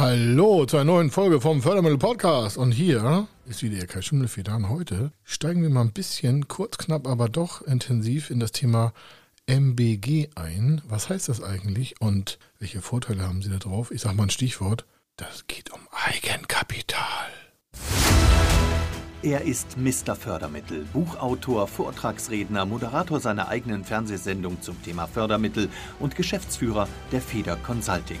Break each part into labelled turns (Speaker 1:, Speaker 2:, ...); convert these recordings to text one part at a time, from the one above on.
Speaker 1: Hallo zu einer neuen Folge vom Fördermittel Podcast. Und hier ist wieder Ihr Kai Schimmelfeder. Heute steigen wir mal ein bisschen kurz, knapp, aber doch intensiv in das Thema MBG ein. Was heißt das eigentlich und welche Vorteile haben Sie da drauf? Ich sage mal ein Stichwort. Das geht um Eigenkapital.
Speaker 2: Er ist Mr. Fördermittel, Buchautor, Vortragsredner, Moderator seiner eigenen Fernsehsendung zum Thema Fördermittel und Geschäftsführer der Feder Consulting.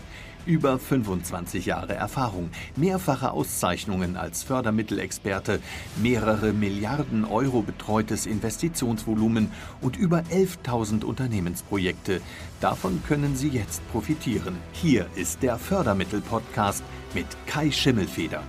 Speaker 2: Über 25 Jahre Erfahrung, mehrfache Auszeichnungen als Fördermittelexperte, mehrere Milliarden Euro betreutes Investitionsvolumen und über 11.000 Unternehmensprojekte. Davon können Sie jetzt profitieren. Hier ist der Fördermittel-Podcast mit Kai Schimmelfeder.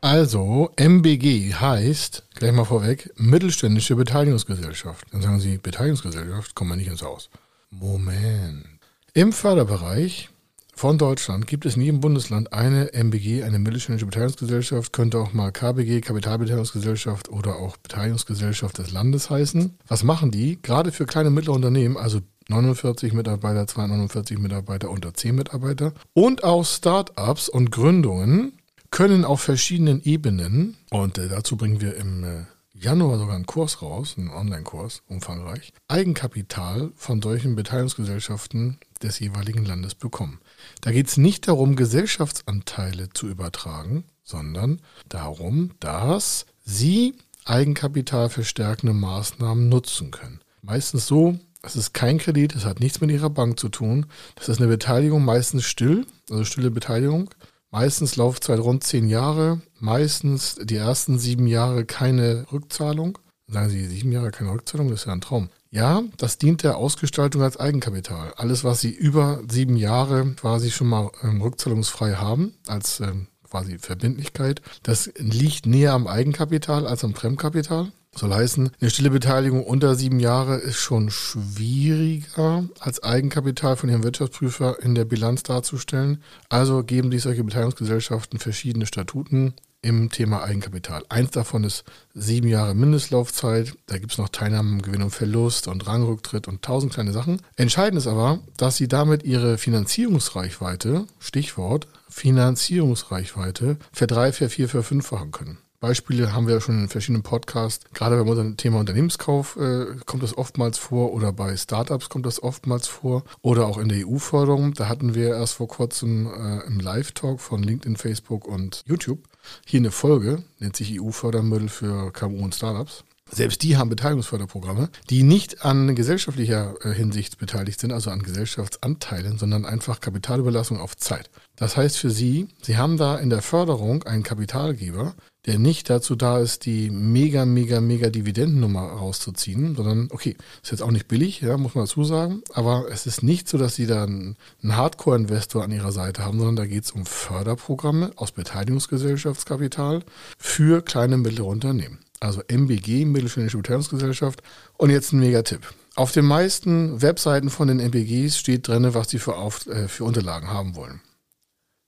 Speaker 1: Also, MBG heißt, gleich mal vorweg, Mittelständische Beteiligungsgesellschaft. Dann sagen Sie, Beteiligungsgesellschaft, kommen wir nicht ins Haus. Moment. Im Förderbereich von Deutschland gibt es in jedem Bundesland eine MBG, eine mittelständische Beteiligungsgesellschaft, könnte auch mal KBG, Kapitalbeteiligungsgesellschaft oder auch Beteiligungsgesellschaft des Landes heißen. Was machen die? Gerade für kleine und mittlere Unternehmen, also 49 Mitarbeiter, 249 Mitarbeiter, unter 10 Mitarbeiter und auch Startups und Gründungen können auf verschiedenen Ebenen, und äh, dazu bringen wir im äh, Januar sogar einen Kurs raus, einen Online-Kurs, umfangreich, Eigenkapital von solchen Beteiligungsgesellschaften des jeweiligen Landes bekommen. Da geht es nicht darum, Gesellschaftsanteile zu übertragen, sondern darum, dass sie Eigenkapital verstärkende Maßnahmen nutzen können. Meistens so, es ist kein Kredit, es hat nichts mit ihrer Bank zu tun. Das ist eine Beteiligung, meistens still, also stille Beteiligung. Meistens Laufzeit rund zehn Jahre, meistens die ersten sieben Jahre keine Rückzahlung. Sagen Sie, sieben Jahre keine Rückzahlung, das ist ja ein Traum. Ja, das dient der Ausgestaltung als Eigenkapital. Alles, was Sie über sieben Jahre quasi schon mal ähm, rückzahlungsfrei haben, als ähm, quasi Verbindlichkeit, das liegt näher am Eigenkapital als am Fremdkapital. Soll heißen, eine stille Beteiligung unter sieben Jahre ist schon schwieriger als Eigenkapital von Ihrem Wirtschaftsprüfer in der Bilanz darzustellen. Also geben sich solche Beteiligungsgesellschaften verschiedene Statuten im Thema Eigenkapital. Eins davon ist sieben Jahre Mindestlaufzeit. Da gibt es noch Teilnahmen, Gewinn und Verlust und Rangrücktritt und tausend kleine Sachen. Entscheidend ist aber, dass sie damit ihre Finanzierungsreichweite, Stichwort Finanzierungsreichweite, verdrei, vervier, verfünffachen können. Beispiele haben wir ja schon in verschiedenen Podcasts. Gerade beim unserem Thema Unternehmenskauf äh, kommt das oftmals vor oder bei Startups kommt das oftmals vor oder auch in der EU-Förderung. Da hatten wir erst vor kurzem äh, im Live-Talk von LinkedIn, Facebook und YouTube hier eine Folge, nennt sich EU-Fördermittel für KMU und Startups. Selbst die haben Beteiligungsförderprogramme, die nicht an gesellschaftlicher äh, Hinsicht beteiligt sind, also an Gesellschaftsanteilen, sondern einfach Kapitalüberlassung auf Zeit. Das heißt für Sie, Sie haben da in der Förderung einen Kapitalgeber, der nicht dazu da ist, die mega, mega, mega Dividendennummer rauszuziehen, sondern, okay, ist jetzt auch nicht billig, ja, muss man dazu sagen, aber es ist nicht so, dass sie da einen, einen Hardcore-Investor an ihrer Seite haben, sondern da geht es um Förderprogramme aus Beteiligungsgesellschaftskapital für kleine und mittlere Unternehmen. Also MBG, Mittelständische Beteiligungsgesellschaft. Und jetzt ein Megatipp. Auf den meisten Webseiten von den MBGs steht drin, was sie für, äh, für Unterlagen haben wollen.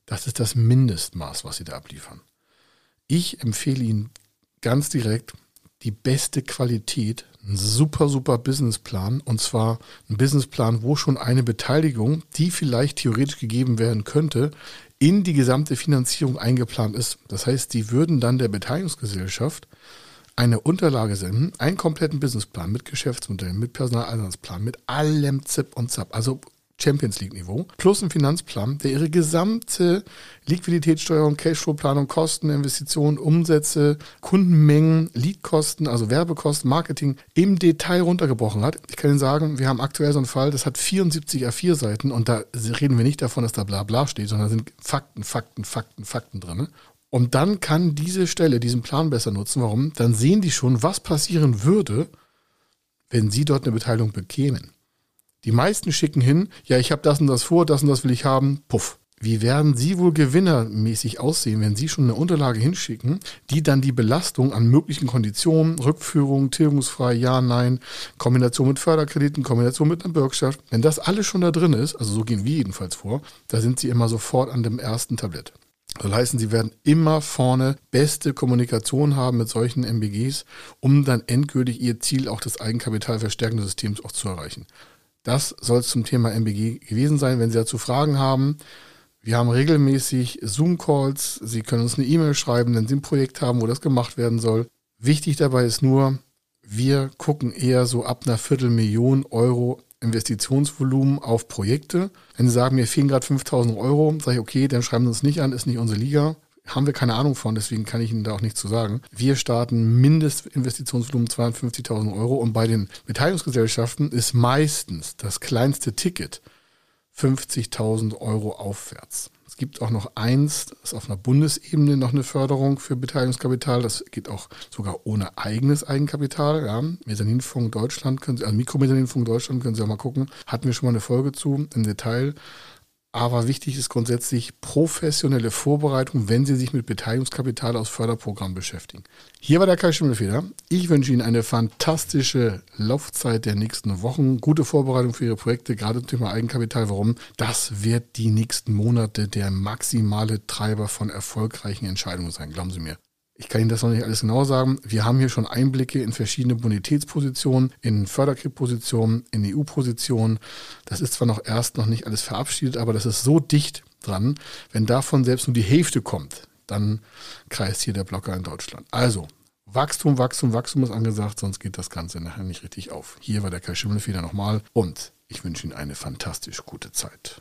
Speaker 1: Das ist das Mindestmaß, was sie da abliefern. Ich empfehle Ihnen ganz direkt die beste Qualität, ein super, super Businessplan. Und zwar ein Businessplan, wo schon eine Beteiligung, die vielleicht theoretisch gegeben werden könnte, in die gesamte Finanzierung eingeplant ist. Das heißt, die würden dann der Beteiligungsgesellschaft eine Unterlage senden, einen kompletten Businessplan mit Geschäftsmodellen, mit Personaleinsatzzplan, mit allem Zip und Zap. Also Champions League Niveau, plus ein Finanzplan, der ihre gesamte Liquiditätssteuerung, Cashflow-Planung, Kosten, Investitionen, Umsätze, Kundenmengen, Leadkosten, also Werbekosten, Marketing im Detail runtergebrochen hat. Ich kann Ihnen sagen, wir haben aktuell so einen Fall, das hat 74 A4-Seiten und da reden wir nicht davon, dass da bla bla steht, sondern da sind Fakten, Fakten, Fakten, Fakten drin. Und dann kann diese Stelle diesen Plan besser nutzen. Warum? Dann sehen die schon, was passieren würde, wenn sie dort eine Beteiligung bekämen. Die meisten schicken hin, ja, ich habe das und das vor, das und das will ich haben, puff. wie werden Sie wohl gewinnermäßig aussehen, wenn Sie schon eine Unterlage hinschicken, die dann die Belastung an möglichen Konditionen, Rückführung, tilgungsfrei, ja, nein, Kombination mit Förderkrediten, Kombination mit einer Bürgschaft, wenn das alles schon da drin ist, also so gehen wir jedenfalls vor, da sind Sie immer sofort an dem ersten Tablett. Das heißen, Sie werden immer vorne beste Kommunikation haben mit solchen MBGs, um dann endgültig Ihr Ziel, auch des Eigenkapitalverstärkenden Systems, auch zu erreichen. Das soll es zum Thema MBG gewesen sein. Wenn Sie dazu Fragen haben, wir haben regelmäßig Zoom-Calls. Sie können uns eine E-Mail schreiben, wenn Sie ein Projekt haben, wo das gemacht werden soll. Wichtig dabei ist nur, wir gucken eher so ab einer Viertelmillion Euro Investitionsvolumen auf Projekte. Wenn Sie sagen, mir fehlen gerade 5000 Euro, sage ich, okay, dann schreiben Sie uns nicht an, ist nicht unsere Liga. Haben wir keine Ahnung von, deswegen kann ich Ihnen da auch nichts zu sagen. Wir starten Mindestinvestitionsvolumen 250.000 Euro und bei den Beteiligungsgesellschaften ist meistens das kleinste Ticket 50.000 Euro aufwärts. Es gibt auch noch eins, das ist auf einer Bundesebene noch eine Förderung für Beteiligungskapital. Das geht auch sogar ohne eigenes Eigenkapital. Ja. Mezzaninfonds Deutschland, können Sie, also Mikromezzaninfonds Deutschland, können Sie auch mal gucken. Hatten wir schon mal eine Folge zu im Detail. Aber wichtig ist grundsätzlich professionelle Vorbereitung, wenn Sie sich mit Beteiligungskapital aus Förderprogrammen beschäftigen. Hier war der Kai Schimmelfeder. Ich wünsche Ihnen eine fantastische Laufzeit der nächsten Wochen. Gute Vorbereitung für Ihre Projekte, gerade zum Thema Eigenkapital. Warum? Das wird die nächsten Monate der maximale Treiber von erfolgreichen Entscheidungen sein. Glauben Sie mir. Ich kann Ihnen das noch nicht alles genau sagen. Wir haben hier schon Einblicke in verschiedene Bonitätspositionen, in Förderkreditpositionen, in EU-Positionen. Das ist zwar noch erst noch nicht alles verabschiedet, aber das ist so dicht dran. Wenn davon selbst nur die Hälfte kommt, dann kreist hier der Blocker in Deutschland. Also, Wachstum, Wachstum, Wachstum ist angesagt, sonst geht das Ganze nachher nicht richtig auf. Hier war der Kai Schimmelfeder nochmal und ich wünsche Ihnen eine fantastisch gute Zeit.